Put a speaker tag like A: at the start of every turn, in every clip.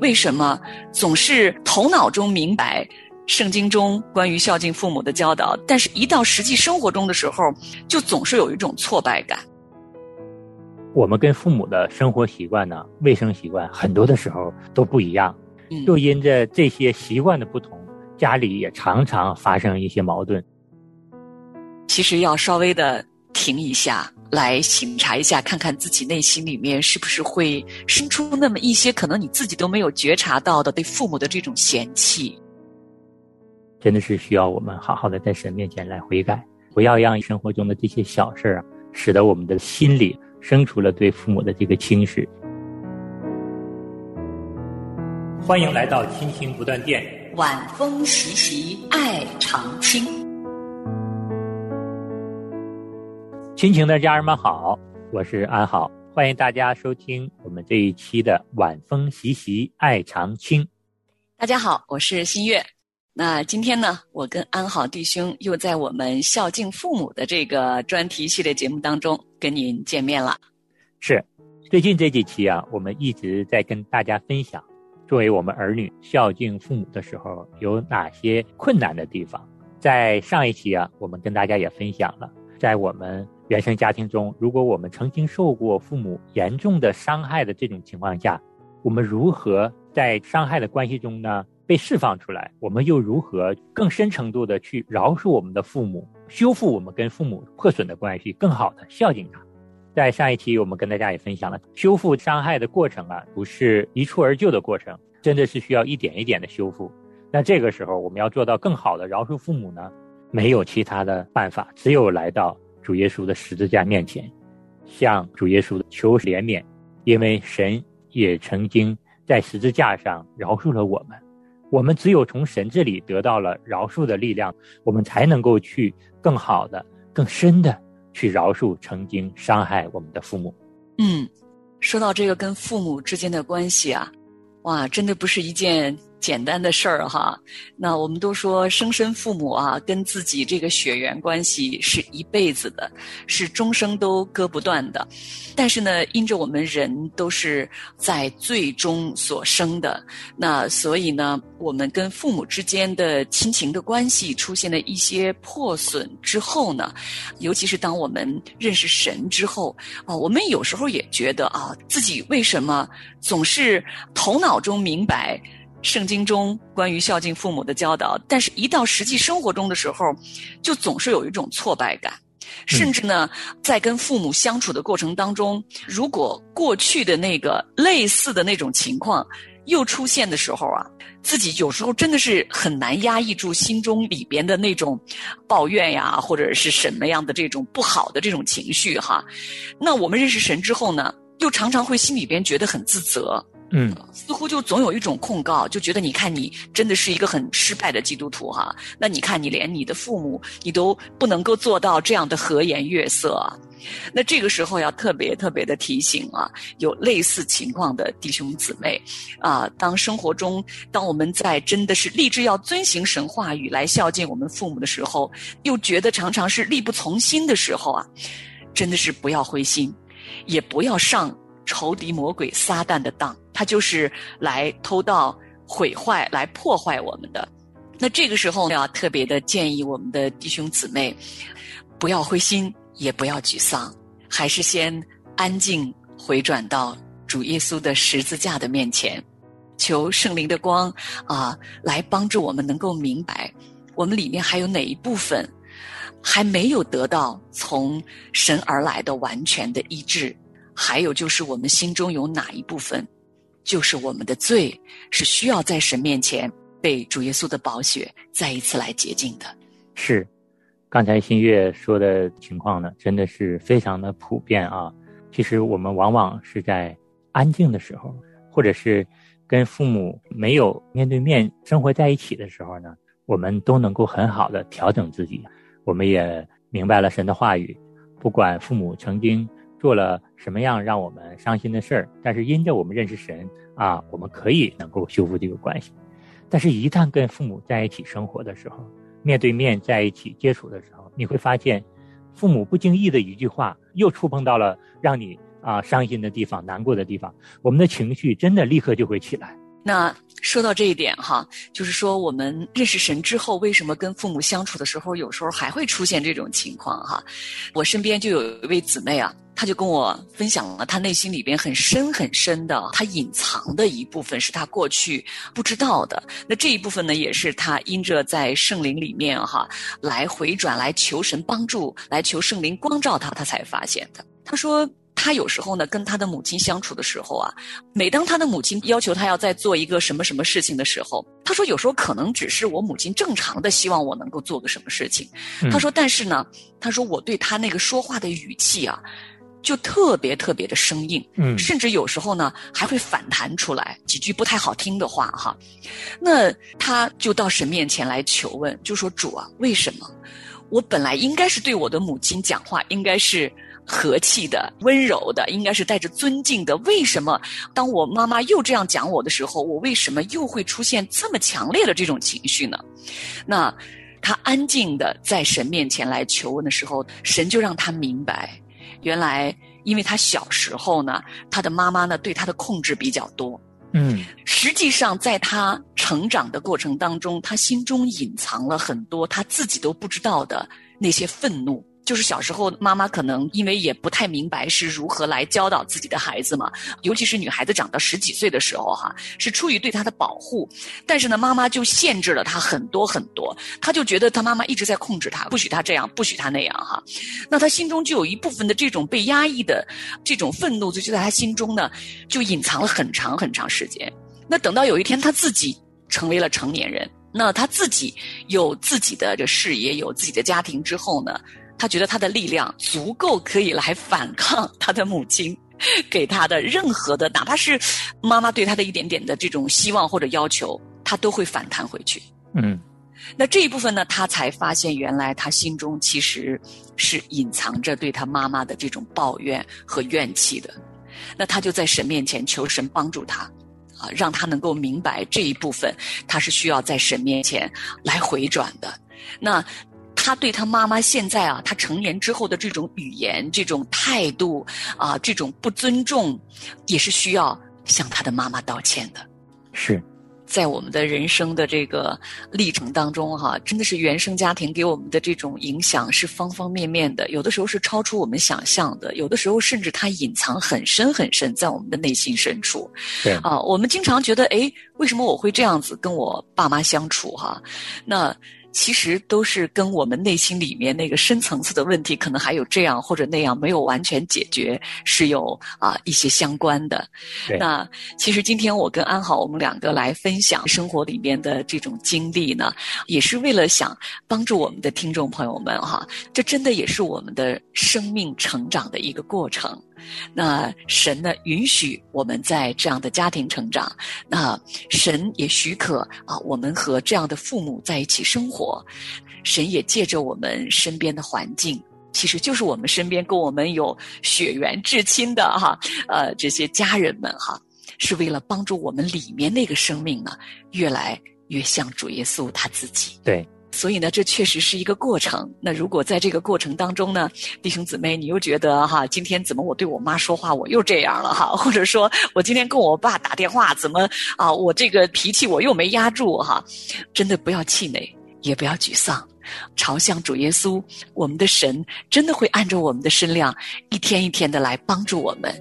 A: 为什么总是头脑中明白圣经中关于孝敬父母的教导，但是一到实际生活中的时候，就总是有一种挫败感。
B: 我们跟父母的生活习惯呢，卫生习惯很多的时候都不一样，就因着这些习惯的不同，家里也常常发生一些矛盾。
A: 其实要稍微的停一下来醒察一下，看看自己内心里面是不是会生出那么一些可能你自己都没有觉察到的对父母的这种嫌弃。
B: 真的是需要我们好好的在神面前来悔改，不要让生活中的这些小事儿啊，使得我们的心里。生出了对父母的这个轻视。欢迎来到亲情不断电，
A: 晚风习习，爱常青。
B: 亲情的家人们好，我是安好，欢迎大家收听我们这一期的晚风习习，爱长青。
A: 大家好，我是新月。那今天呢，我跟安好弟兄又在我们孝敬父母的这个专题系列节目当中跟您见面了。
B: 是，最近这几期啊，我们一直在跟大家分享，作为我们儿女孝敬父母的时候有哪些困难的地方。在上一期啊，我们跟大家也分享了，在我们原生家庭中，如果我们曾经受过父母严重的伤害的这种情况下，我们如何在伤害的关系中呢？被释放出来，我们又如何更深程度的去饶恕我们的父母，修复我们跟父母破损的关系，更好的孝敬他？在上一期，我们跟大家也分享了修复伤害的过程啊，不是一蹴而就的过程，真的是需要一点一点的修复。那这个时候，我们要做到更好的饶恕父母呢？没有其他的办法，只有来到主耶稣的十字架面前，向主耶稣求怜悯，因为神也曾经在十字架上饶恕了我们。我们只有从神这里得到了饶恕的力量，我们才能够去更好的、更深的去饶恕曾经伤害我们的父母。
A: 嗯，说到这个跟父母之间的关系啊，哇，真的不是一件。简单的事儿哈，那我们都说生身父母啊，跟自己这个血缘关系是一辈子的，是终生都割不断的。但是呢，因着我们人都是在最终所生的，那所以呢，我们跟父母之间的亲情的关系出现了一些破损之后呢，尤其是当我们认识神之后啊，我们有时候也觉得啊，自己为什么总是头脑中明白。圣经中关于孝敬父母的教导，但是一到实际生活中的时候，就总是有一种挫败感，甚至呢，在跟父母相处的过程当中，如果过去的那个类似的那种情况又出现的时候啊，自己有时候真的是很难压抑住心中里边的那种抱怨呀，或者是什么样的这种不好的这种情绪哈。那我们认识神之后呢，又常常会心里边觉得很自责。
B: 嗯，
A: 似乎就总有一种控告，就觉得你看你真的是一个很失败的基督徒哈。那你看你连你的父母你都不能够做到这样的和颜悦色，那这个时候要特别特别的提醒啊，有类似情况的弟兄姊妹啊，当生活中当我们在真的是立志要遵行神话语来孝敬我们父母的时候，又觉得常常是力不从心的时候啊，真的是不要灰心，也不要上。仇敌魔鬼撒旦的当，他就是来偷盗、毁坏、来破坏我们的。那这个时候要特别的建议我们的弟兄姊妹，不要灰心，也不要沮丧，还是先安静回转到主耶稣的十字架的面前，求圣灵的光啊，来帮助我们能够明白，我们里面还有哪一部分还没有得到从神而来的完全的医治。还有就是，我们心中有哪一部分，就是我们的罪，是需要在神面前被主耶稣的宝血再一次来洁净的。
B: 是，刚才新月说的情况呢，真的是非常的普遍啊。其实我们往往是在安静的时候，或者是跟父母没有面对面生活在一起的时候呢，我们都能够很好的调整自己。我们也明白了神的话语，不管父母曾经。做了什么样让我们伤心的事儿？但是因着我们认识神啊，我们可以能够修复这个关系。但是，一旦跟父母在一起生活的时候，面对面在一起接触的时候，你会发现，父母不经意的一句话，又触碰到了让你啊伤心的地方、难过的地方，我们的情绪真的立刻就会起来。
A: 那说到这一点哈，就是说我们认识神之后，为什么跟父母相处的时候，有时候还会出现这种情况哈？我身边就有一位姊妹啊，她就跟我分享了她内心里边很深很深的，她隐藏的一部分，是她过去不知道的。那这一部分呢，也是她因着在圣灵里面哈，来回转，来求神帮助，来求圣灵光照她，她才发现的。她说。他有时候呢，跟他的母亲相处的时候啊，每当他的母亲要求他要再做一个什么什么事情的时候，他说有时候可能只是我母亲正常的希望我能够做个什么事情。他说，但是呢，他说我对他那个说话的语气啊，就特别特别的生硬，嗯，甚至有时候呢还会反弹出来几句不太好听的话哈。那他就到神面前来求问，就说主啊，为什么我本来应该是对我的母亲讲话，应该是。和气的、温柔的，应该是带着尊敬的。为什么当我妈妈又这样讲我的时候，我为什么又会出现这么强烈的这种情绪呢？那他安静的在神面前来求问的时候，神就让他明白，原来因为他小时候呢，他的妈妈呢对他的控制比较多。
B: 嗯，
A: 实际上在他成长的过程当中，他心中隐藏了很多他自己都不知道的那些愤怒。就是小时候，妈妈可能因为也不太明白是如何来教导自己的孩子嘛，尤其是女孩子长到十几岁的时候，哈，是出于对她的保护，但是呢，妈妈就限制了她很多很多，她就觉得她妈妈一直在控制她，不许她这样，不许她那样，哈，那她心中就有一部分的这种被压抑的这种愤怒，就就在她心中呢，就隐藏了很长很长时间。那等到有一天，她自己成为了成年人，那她自己有自己的这事业，有自己的家庭之后呢？他觉得他的力量足够可以来反抗他的母亲给他的任何的，哪怕是妈妈对他的一点点的这种希望或者要求，他都会反弹回去。
B: 嗯，
A: 那这一部分呢，他才发现原来他心中其实是隐藏着对他妈妈的这种抱怨和怨气的。那他就在神面前求神帮助他，啊，让他能够明白这一部分，他是需要在神面前来回转的。那。他对他妈妈现在啊，他成年之后的这种语言、这种态度啊，这种不尊重，也是需要向他的妈妈道歉的。
B: 是，
A: 在我们的人生的这个历程当中，哈，真的是原生家庭给我们的这种影响是方方面面的，有的时候是超出我们想象的，有的时候甚至它隐藏很深很深在我们的内心深处。
B: 对
A: 啊，我们经常觉得，哎，为什么我会这样子跟我爸妈相处？哈，那。其实都是跟我们内心里面那个深层次的问题，可能还有这样或者那样没有完全解决，是有啊一些相关的。那其实今天我跟安好，我们两个来分享生活里面的这种经历呢，也是为了想帮助我们的听众朋友们哈，这真的也是我们的生命成长的一个过程。那神呢，允许我们在这样的家庭成长，那神也许可啊，我们和这样的父母在一起生活，神也借着我们身边的环境，其实就是我们身边跟我们有血缘至亲的哈，呃，这些家人们哈，是为了帮助我们里面那个生命呢，越来越像主耶稣他自己。
B: 对。
A: 所以呢，这确实是一个过程。那如果在这个过程当中呢，弟兄姊妹，你又觉得哈，今天怎么我对我妈说话我又这样了哈？或者说我今天跟我爸打电话怎么啊，我这个脾气我又没压住哈？真的不要气馁，也不要沮丧，朝向主耶稣，我们的神真的会按照我们的身量，一天一天的来帮助我们。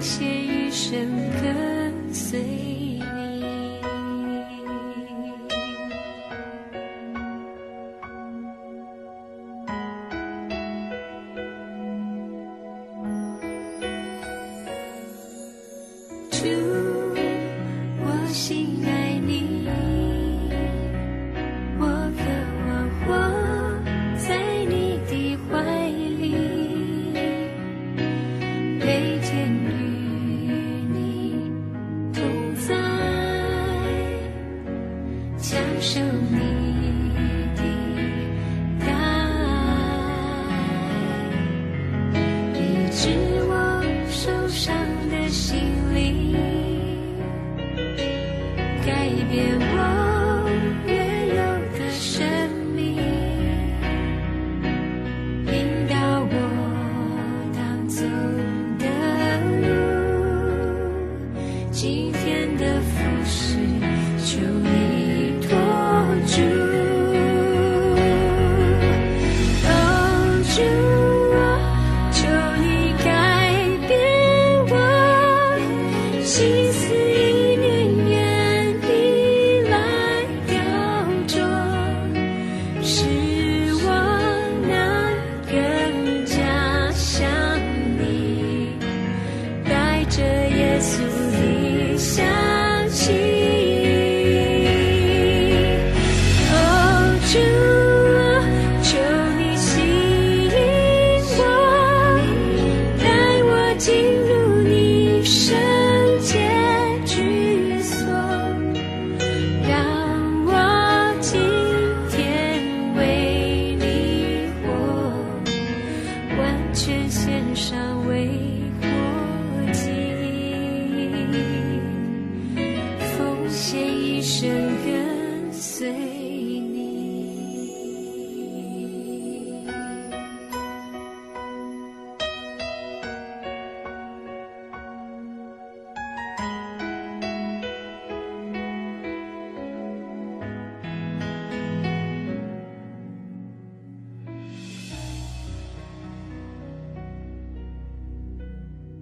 C: 写余生跟随。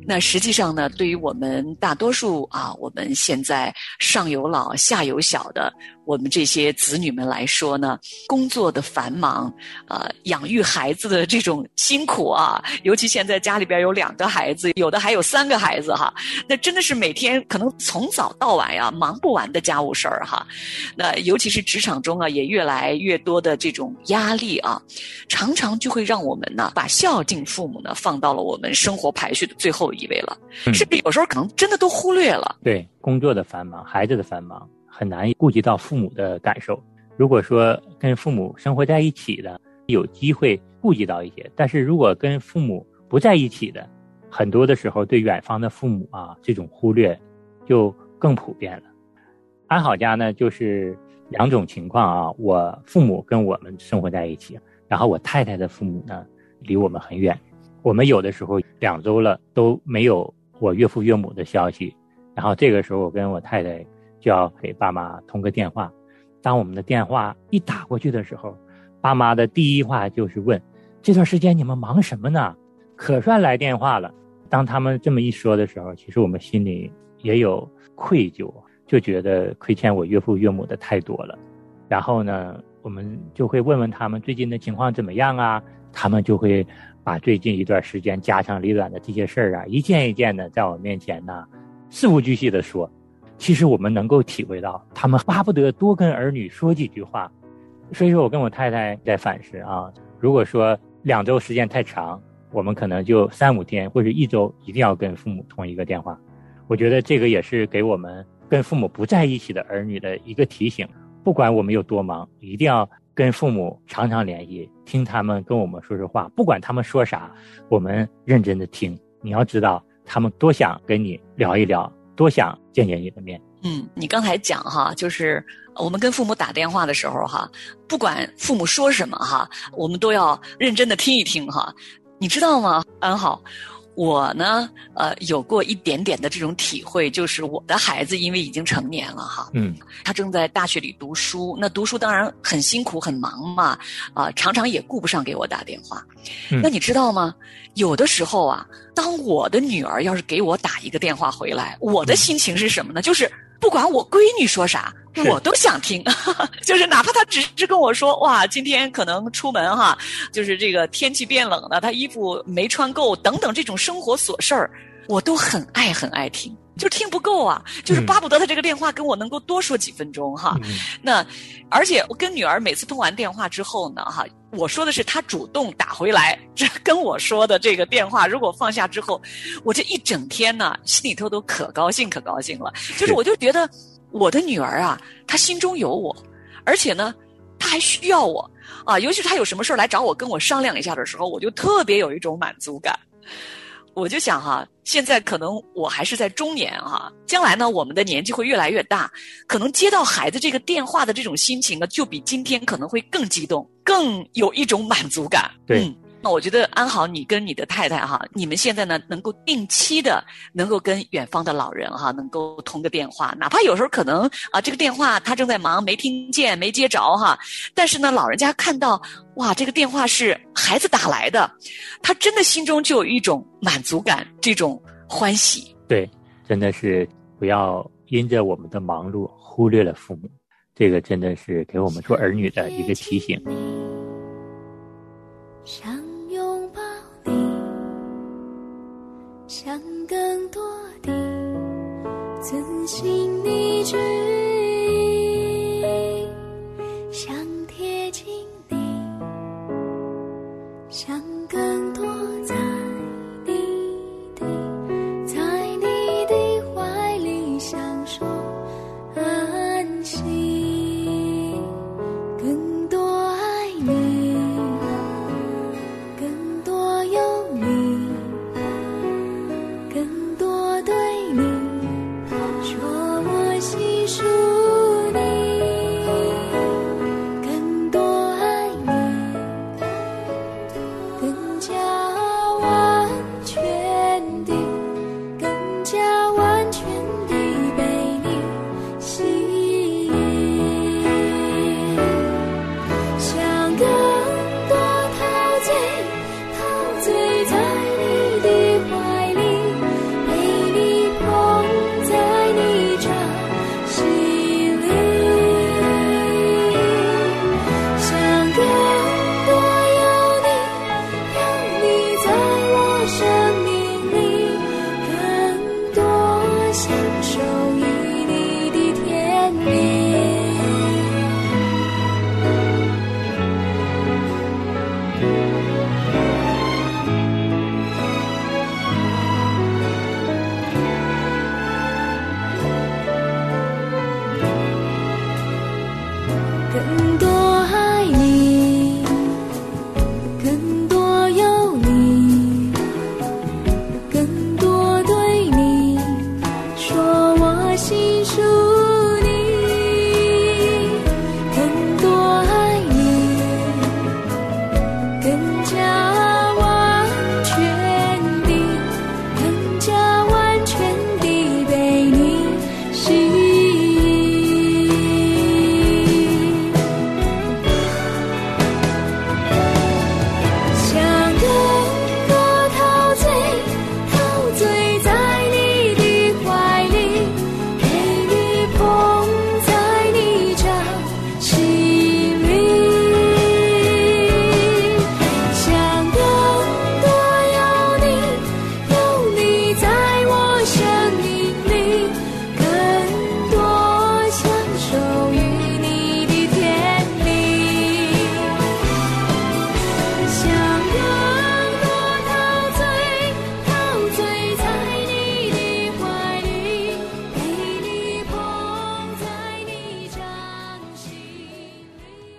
A: 那实际上呢，对于我们大多数啊，我们现在上有老下有小的。我们这些子女们来说呢，工作的繁忙，呃，养育孩子的这种辛苦啊，尤其现在家里边有两个孩子，有的还有三个孩子哈，那真的是每天可能从早到晚呀，忙不完的家务事儿哈。那尤其是职场中啊，也越来越多的这种压力啊，常常就会让我们呢，把孝敬父母呢放到了我们生活排序的最后一位了，甚至有时候可能真的都忽略了。
B: 对，工作的繁忙，孩子的繁忙。很难顾及到父母的感受。如果说跟父母生活在一起的，有机会顾及到一些；但是如果跟父母不在一起的，很多的时候对远方的父母啊，这种忽略就更普遍了。安好家呢，就是两种情况啊。我父母跟我们生活在一起，然后我太太的父母呢，离我们很远。我们有的时候两周了都没有我岳父岳母的消息，然后这个时候我跟我太太。就要给爸妈通个电话，当我们的电话一打过去的时候，爸妈的第一话就是问：这段时间你们忙什么呢？可算来电话了。当他们这么一说的时候，其实我们心里也有愧疚，就觉得亏欠我岳父岳母的太多了。然后呢，我们就会问问他们最近的情况怎么样啊？他们就会把最近一段时间家长里短的这些事儿啊，一件一件的在我面前呢，事无巨细的说。其实我们能够体会到，他们巴不得多跟儿女说几句话。所以说我跟我太太在反思啊，如果说两周时间太长，我们可能就三五天或者一周一定要跟父母通一个电话。我觉得这个也是给我们跟父母不在一起的儿女的一个提醒。不管我们有多忙，一定要跟父母常常联系，听他们跟我们说说话。不管他们说啥，我们认真的听。你要知道，他们多想跟你聊一聊，多想见见你的面。
A: 嗯，你刚才讲哈，就是我们跟父母打电话的时候哈，不管父母说什么哈，我们都要认真的听一听哈。你知道吗，安好？我呢，呃，有过一点点的这种体会，就是我的孩子因为已经成年了哈，
B: 嗯，
A: 他正在大学里读书，那读书当然很辛苦很忙嘛，啊，常常也顾不上给我打电话。那你知道吗？有的时候啊，当我的女儿要是给我打一个电话回来，我的心情是什么呢？就是不管我闺女说啥。我都想听，就是哪怕她只是跟我说哇，今天可能出门哈，就是这个天气变冷了，她衣服没穿够等等这种生活琐事儿，我都很爱很爱听。就听不够啊，就是巴不得他这个电话跟我能够多说几分钟哈。那而且我跟女儿每次通完电话之后呢，哈，我说的是她主动打回来 这跟我说的这个电话，如果放下之后，我这一整天呢心里头都可高兴可高兴了。就是我就觉得我的女儿啊，她心中有我，而且呢，她还需要我啊。尤其是她有什么事儿来找我跟我商量一下的时候，我就特别有一种满足感。我就想哈，现在可能我还是在中年哈，将来呢，我们的年纪会越来越大，可能接到孩子这个电话的这种心情呢，就比今天可能会更激动，更有一种满足感。
B: 对。
A: 那我觉得安好，你跟你的太太哈，你们现在呢能够定期的能够跟远方的老人哈能够通个电话，哪怕有时候可能啊这个电话他正在忙没听见没接着哈，但是呢老人家看到哇这个电话是孩子打来的，他真的心中就有一种满足感，这种欢喜。
B: 对，真的是不要因着我们的忙碌忽略了父母，这个真的是给我们做儿女的一个提醒。想更多的自信你去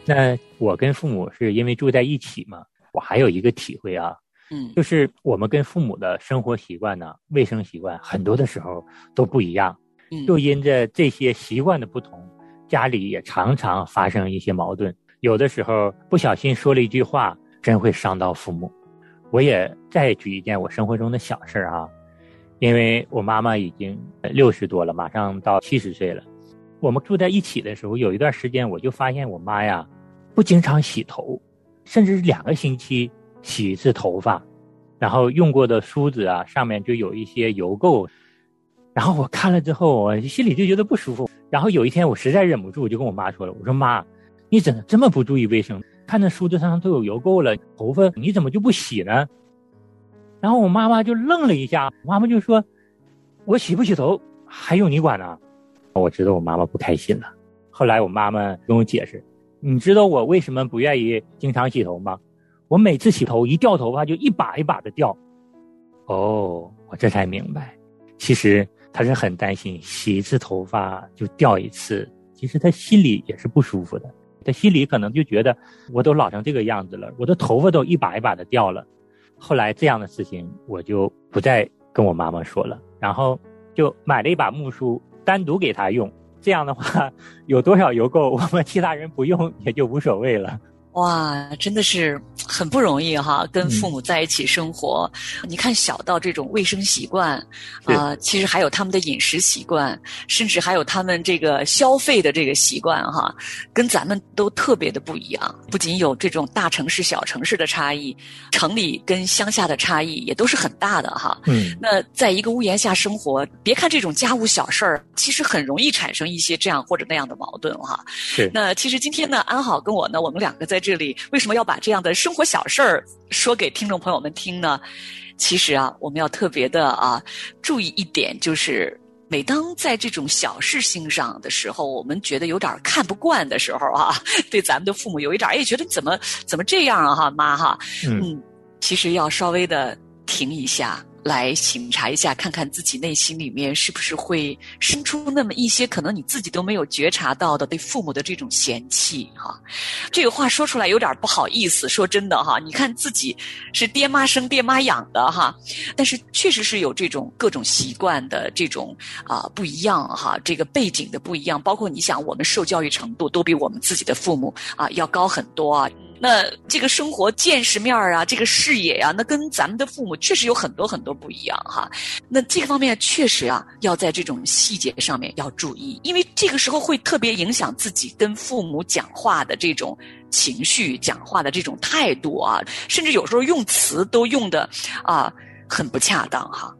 B: 那我跟父母是因为住在一起嘛，我还有一个体会啊，
A: 嗯，
B: 就是我们跟父母的生活习惯呢、卫生习惯，很多的时候都不一样。
A: 嗯
B: 就因着这些习惯的不同，家里也常常发生一些矛盾。有的时候不小心说了一句话，真会伤到父母。我也再举一件我生活中的小事儿啊，因为我妈妈已经六十多了，马上到七十岁了。我们住在一起的时候，有一段时间我就发现我妈呀，不经常洗头，甚至是两个星期洗一次头发，然后用过的梳子啊上面就有一些油垢。然后我看了之后，我心里就觉得不舒服。然后有一天我实在忍不住，我就跟我妈说了：“我说妈，你怎么这么不注意卫生？看那梳子上都有油垢了，头发你怎么就不洗呢？”然后我妈妈就愣了一下，妈妈就说：“我洗不洗头还用你管呢？”我知道我妈妈不开心了。后来我妈妈跟我解释：“你知道我为什么不愿意经常洗头吗？我每次洗头一掉头发就一把一把的掉。”哦，我这才明白，其实他是很担心洗一次头发就掉一次，其实他心里也是不舒服的。他心里可能就觉得我都老成这个样子了，我的头发都一把一把的掉了。后来这样的事情我就不再跟我妈妈说了，然后就买了一把木梳单独给她用。这样的话，有多少油垢，我们其他人不用也就无所谓了。
A: 哇，真的是很不容易哈，跟父母在一起生活。你看，小到这种卫生习惯，啊、其实还有他们的饮食习惯，甚至还有他们这个消费的这个习惯哈，跟咱们都特别的不一样。不仅有这种大城市、小城市的差异，城里跟乡下的差异也都是很大的哈。
B: 嗯，
A: 那在一个屋檐下生活，别看这种家务小事儿，其实很容易产生一些这样或者那样的矛盾哈。
B: 是。
A: 那其实今天呢，安好跟我呢，我们两个在这里为什么要把这样的生活小事儿说给听众朋友们听呢？其实啊，我们要特别的啊注意一点，就是每当在这种小事情上的时候，我们觉得有点看不惯的时候啊，对咱们的父母有一点哎，觉得怎么怎么这样啊哈，妈哈，
B: 嗯
A: 嗯，其实要稍微的停一下。来醒察一下，看看自己内心里面是不是会生出那么一些可能你自己都没有觉察到的对父母的这种嫌弃哈。这个话说出来有点不好意思，说真的哈，你看自己是爹妈生爹妈养的哈，但是确实是有这种各种习惯的这种啊、不一样哈，这个背景的不一样，包括你想我们受教育程度都比我们自己的父母啊要高很多啊。那这个生活见识面啊，这个视野呀、那跟咱们的父母确实有很多很多不一样哈。那这个方面确实啊，要在这种细节上面要注意，因为这个时候会特别影响自己跟父母讲话的这种情绪、讲话的这种态度啊，甚至有时候用词都用的啊很不恰当哈。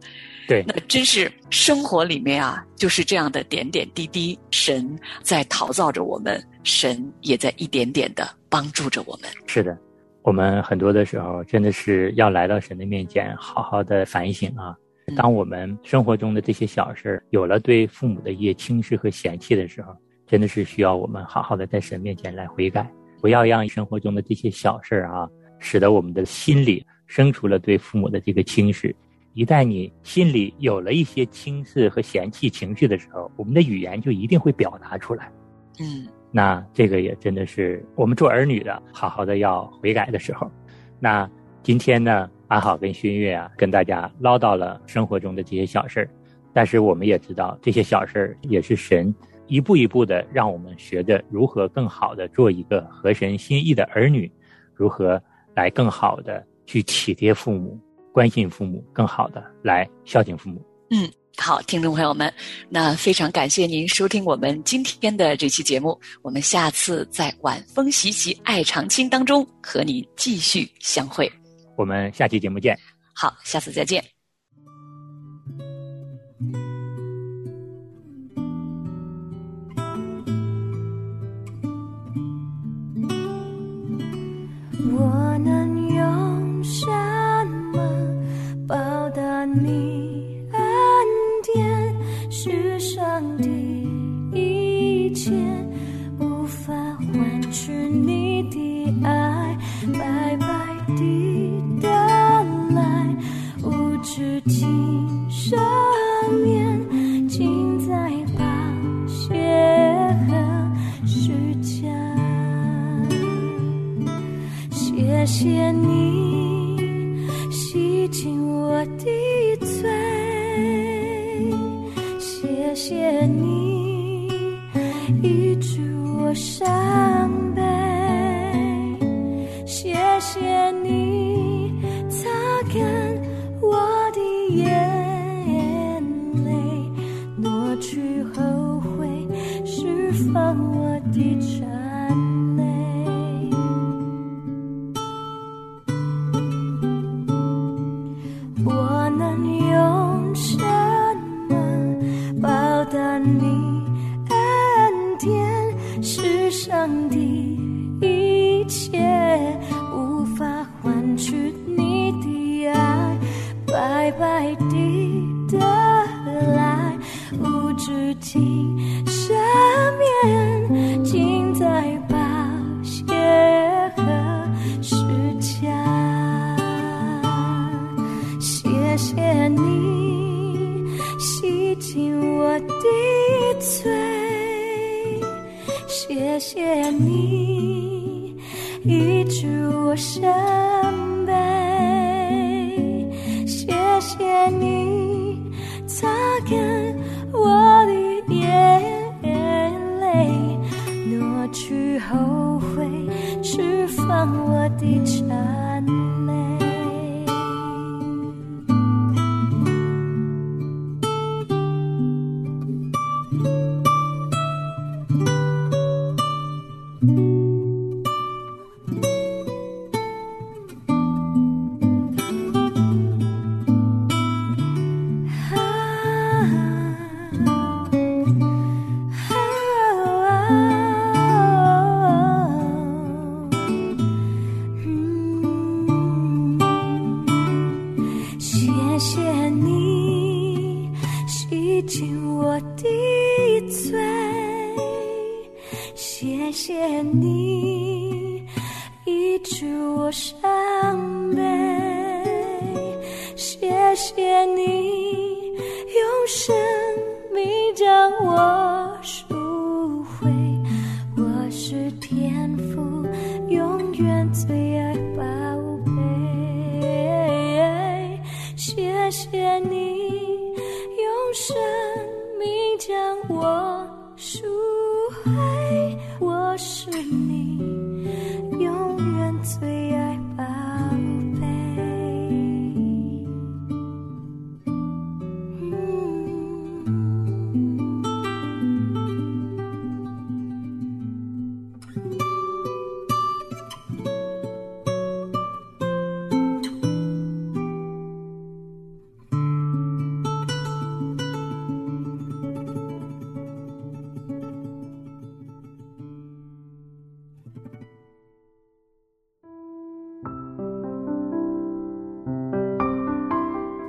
B: 对，
A: 那真是生活里面啊，就是这样的点点滴滴，神在陶造着我们，神也在一点点的帮助着我们。
B: 是的，我们很多的时候真的是要来到神的面前，好好的反省啊。
A: 嗯
B: 当我们生活中的这些小事儿有了对父母的一些轻视和嫌弃的时候，真的是需要我们好好的在神面前来悔改，不要让生活中的这些小事儿啊，使得我们的心里生出了对父母的这个轻视。一旦你心里有了一些轻视和嫌弃情绪的时候，我们的语言就一定会表达出来。
A: 嗯
B: 那这个也真的是我们做儿女的，好好的要悔改的时候。那今天呢，安好跟熏月啊，跟大家唠叨了生活中的这些小事儿，但是我们也知道，这些小事儿也是神一步一步的让我们学着如何更好的做一个合神心意的儿女，如何来更好的去体贴父母、关心父母，更好的来孝敬父母。
A: 嗯。好，听众朋友们，那非常感谢您收听我们今天的这期节目。我们下次在晚风习习爱长青当中和你继续相会。
B: 我们下期节目见。
A: 好，下次再见。
C: 谢谢你医治我伤悲，谢谢你擦干谢你洗净我的罪，谢谢你医治我伤悲，谢谢你用生命将我愿你。